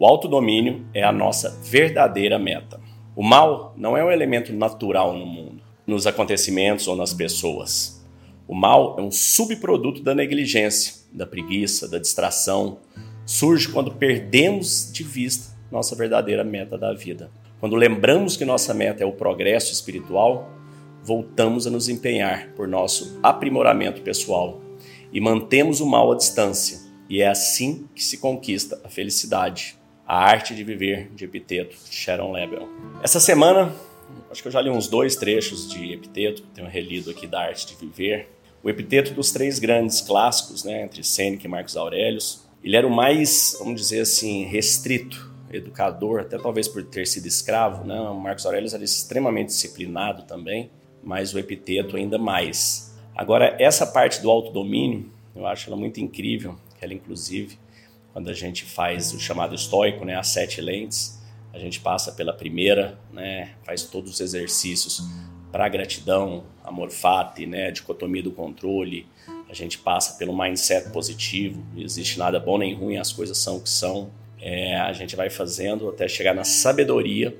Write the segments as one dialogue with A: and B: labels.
A: O autodomínio é a nossa verdadeira meta. O mal não é um elemento natural no mundo, nos acontecimentos ou nas pessoas. O mal é um subproduto da negligência, da preguiça, da distração. Surge quando perdemos de vista nossa verdadeira meta da vida. Quando lembramos que nossa meta é o progresso espiritual, voltamos a nos empenhar por nosso aprimoramento pessoal e mantemos o mal à distância. E é assim que se conquista a felicidade. A arte de viver de Epiteto, Sharon Lebel. Essa semana, acho que eu já li uns dois trechos de Epiteto, tenho relido aqui da arte de viver. O Epiteto dos três grandes clássicos, né, entre Sêneca e Marcos Aurelius, ele era o mais, vamos dizer assim, restrito educador, até talvez por ter sido escravo, né? O Marcos Aurelius era extremamente disciplinado também mas o epiteto ainda mais. Agora, essa parte do autodomínio, eu acho ela muito incrível, que ela inclusive, quando a gente faz o chamado estoico, né, as sete lentes, a gente passa pela primeira, né, faz todos os exercícios para gratidão, amor fati, né, dicotomia do controle, a gente passa pelo mindset positivo, não existe nada bom nem ruim, as coisas são o que são. É, a gente vai fazendo até chegar na sabedoria,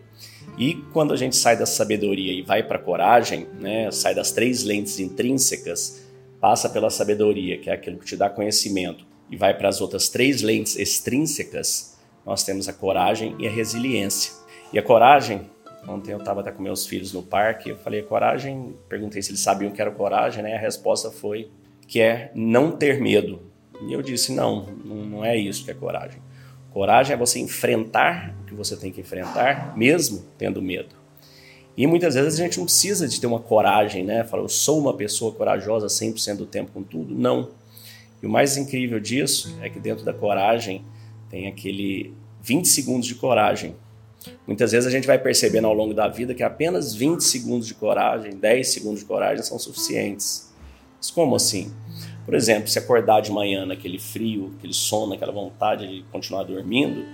A: e quando a gente sai da sabedoria e vai para a coragem, né, sai das três lentes intrínsecas, passa pela sabedoria, que é aquilo que te dá conhecimento, e vai para as outras três lentes extrínsecas, nós temos a coragem e a resiliência. E a coragem, ontem eu estava até com meus filhos no parque, eu falei, coragem, perguntei se eles sabiam o que era coragem, né? A resposta foi que é não ter medo. E eu disse, não, não é isso que é coragem. Coragem é você enfrentar o que você tem que enfrentar, mesmo tendo medo. E muitas vezes a gente não precisa de ter uma coragem, né? Falar, eu sou uma pessoa corajosa 100% do tempo com tudo. Não. E o mais incrível disso é que dentro da coragem tem aquele 20 segundos de coragem. Muitas vezes a gente vai percebendo ao longo da vida que apenas 20 segundos de coragem, 10 segundos de coragem são suficientes. Mas como assim? Por exemplo, se acordar de manhã naquele frio, aquele sono, aquela vontade de continuar dormindo,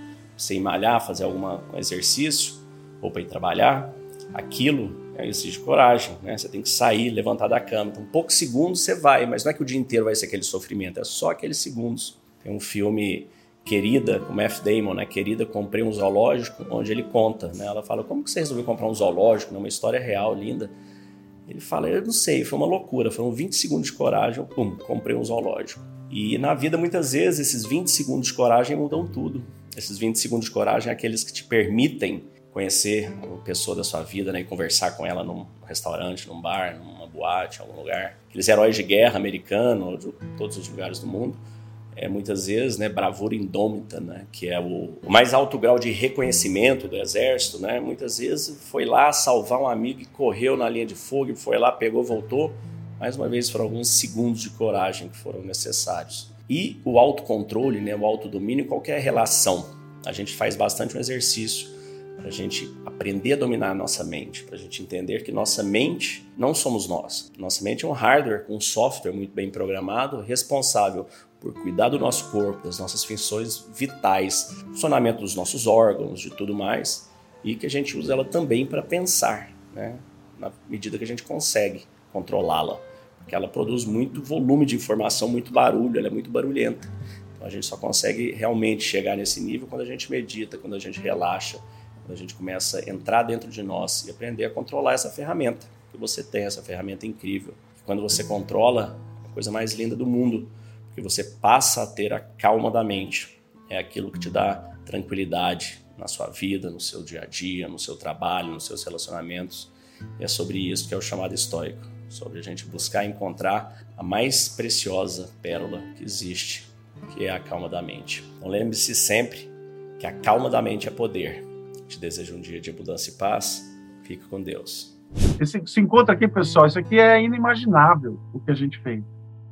A: ir malhar, fazer algum exercício ou para ir trabalhar, aquilo é exige coragem, né? Você tem que sair, levantar da cama. Então, poucos segundos você vai, mas não é que o dia inteiro vai ser aquele sofrimento, é só aqueles segundos. Tem um filme Querida, com F. Damon, né? Querida, comprei um zoológico, onde ele conta, né? Ela fala, como que você resolveu comprar um zoológico? Né? Uma história real, linda. Ele fala, eu não sei, foi uma loucura, foram 20 segundos de coragem, eu, pum, comprei um zoológico. E na vida, muitas vezes, esses 20 segundos de coragem mudam tudo. Esses 20 segundos de coragem é aqueles que te permitem conhecer uma pessoa da sua vida né, e conversar com ela num restaurante, num bar, numa boate, em algum lugar. Aqueles heróis de guerra americano, de todos os lugares do mundo é, muitas vezes, né, bravura indômita, né, que é o, o, mais alto grau de reconhecimento do exército, né, muitas vezes foi lá salvar um amigo e correu na linha de fogo, foi lá, pegou, voltou. Mais uma vez, foram alguns segundos de coragem que foram necessários. E o autocontrole, né, o autodomínio, qualquer relação. A gente faz bastante um exercício para a gente aprender a dominar a nossa mente, para a gente entender que nossa mente não somos nós. Nossa mente é um hardware, um software muito bem programado, responsável por cuidar do nosso corpo, das nossas funções vitais, funcionamento dos nossos órgãos, de tudo mais, e que a gente usa ela também para pensar, né? na medida que a gente consegue controlá-la, porque ela produz muito volume de informação, muito barulho, ela é muito barulhenta. Então a gente só consegue realmente chegar nesse nível quando a gente medita, quando a gente relaxa, a gente começa a entrar dentro de nós e aprender a controlar essa ferramenta que você tem, essa ferramenta incrível. Quando você controla, é a coisa mais linda do mundo que você passa a ter a calma da mente. É aquilo que te dá tranquilidade na sua vida, no seu dia a dia, no seu trabalho, nos seus relacionamentos. E é sobre isso que é o chamado estoico, sobre a gente buscar encontrar a mais preciosa pérola que existe, que é a calma da mente. Então lembre-se sempre que a calma da mente é poder. Te desejo um dia de abundância e paz. Fique com Deus.
B: Esse, esse encontro aqui, pessoal, isso aqui é inimaginável o que a gente fez.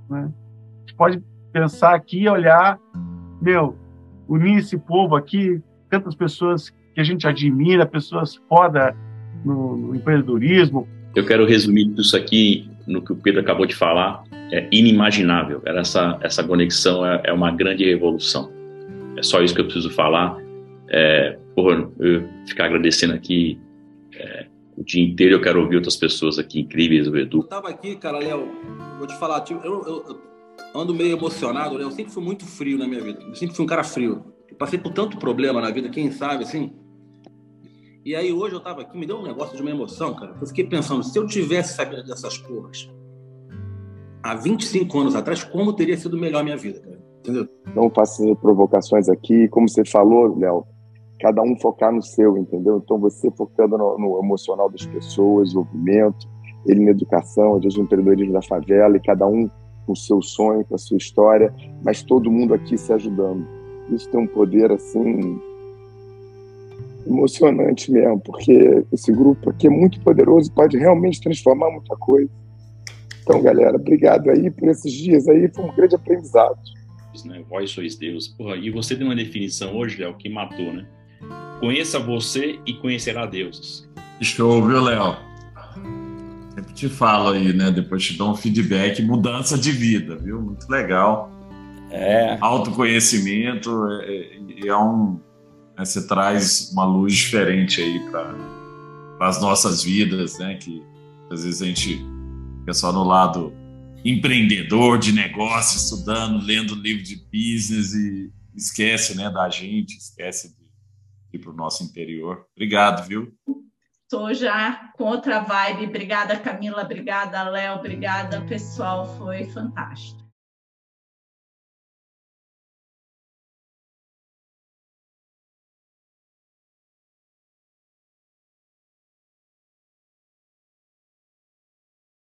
B: Né? A gente pode pensar aqui, olhar, meu, unir esse povo aqui, tantas pessoas que a gente admira, pessoas foda no, no empreendedorismo.
C: Eu quero resumir tudo isso aqui no que o Pedro acabou de falar, é inimaginável. Essa, essa conexão é, é uma grande revolução. É só isso que eu preciso falar. É, porra, eu ficar agradecendo aqui é, o dia inteiro. Eu quero ouvir outras pessoas aqui incríveis, o Edu.
D: Eu tava aqui, cara, Léo, vou te falar, tipo, eu, eu, ando meio emocionado, né? Eu sempre fui muito frio na minha vida. Eu sempre fui um cara frio. Passei por tanto problema na vida, quem sabe, assim. E aí hoje eu tava aqui, me deu um negócio de uma emoção, cara. Eu fiquei pensando, se eu tivesse sabido dessas porras há 25 anos atrás, como teria sido melhor a minha vida, cara? Entendeu?
E: Não faço provocações aqui, como você falou, Léo, cada um focar no seu, entendeu? Então você focando no, no emocional das pessoas, desenvolvimento, ele na educação, às vezes no empreendedorismo da favela, e cada um com o seu sonho, com a sua história, mas todo mundo aqui se ajudando. Isso tem um poder assim emocionante mesmo, porque esse grupo aqui é muito poderoso, pode realmente transformar muita coisa. Então, galera, obrigado aí por esses dias aí, foi um grande aprendizado.
C: Né? Vós sois Deus. Porra, e você deu uma definição hoje, Léo, que matou, né? Conheça você e conhecerá Deus.
F: Show, viu, Léo? Sempre te falo aí, né? Depois te dou um feedback, mudança de vida, viu? Muito legal.
A: É.
F: Autoconhecimento é, é, é um. Né, você traz uma luz diferente aí para as nossas vidas, né? Que às vezes a gente fica só no lado empreendedor de negócio, estudando, lendo livro de business e esquece, né, da gente, esquece de ir para o nosso interior. Obrigado, viu?
G: Estou já com outra vibe. Obrigada, Camila. Obrigada, Léo. Obrigada, pessoal. Foi fantástico.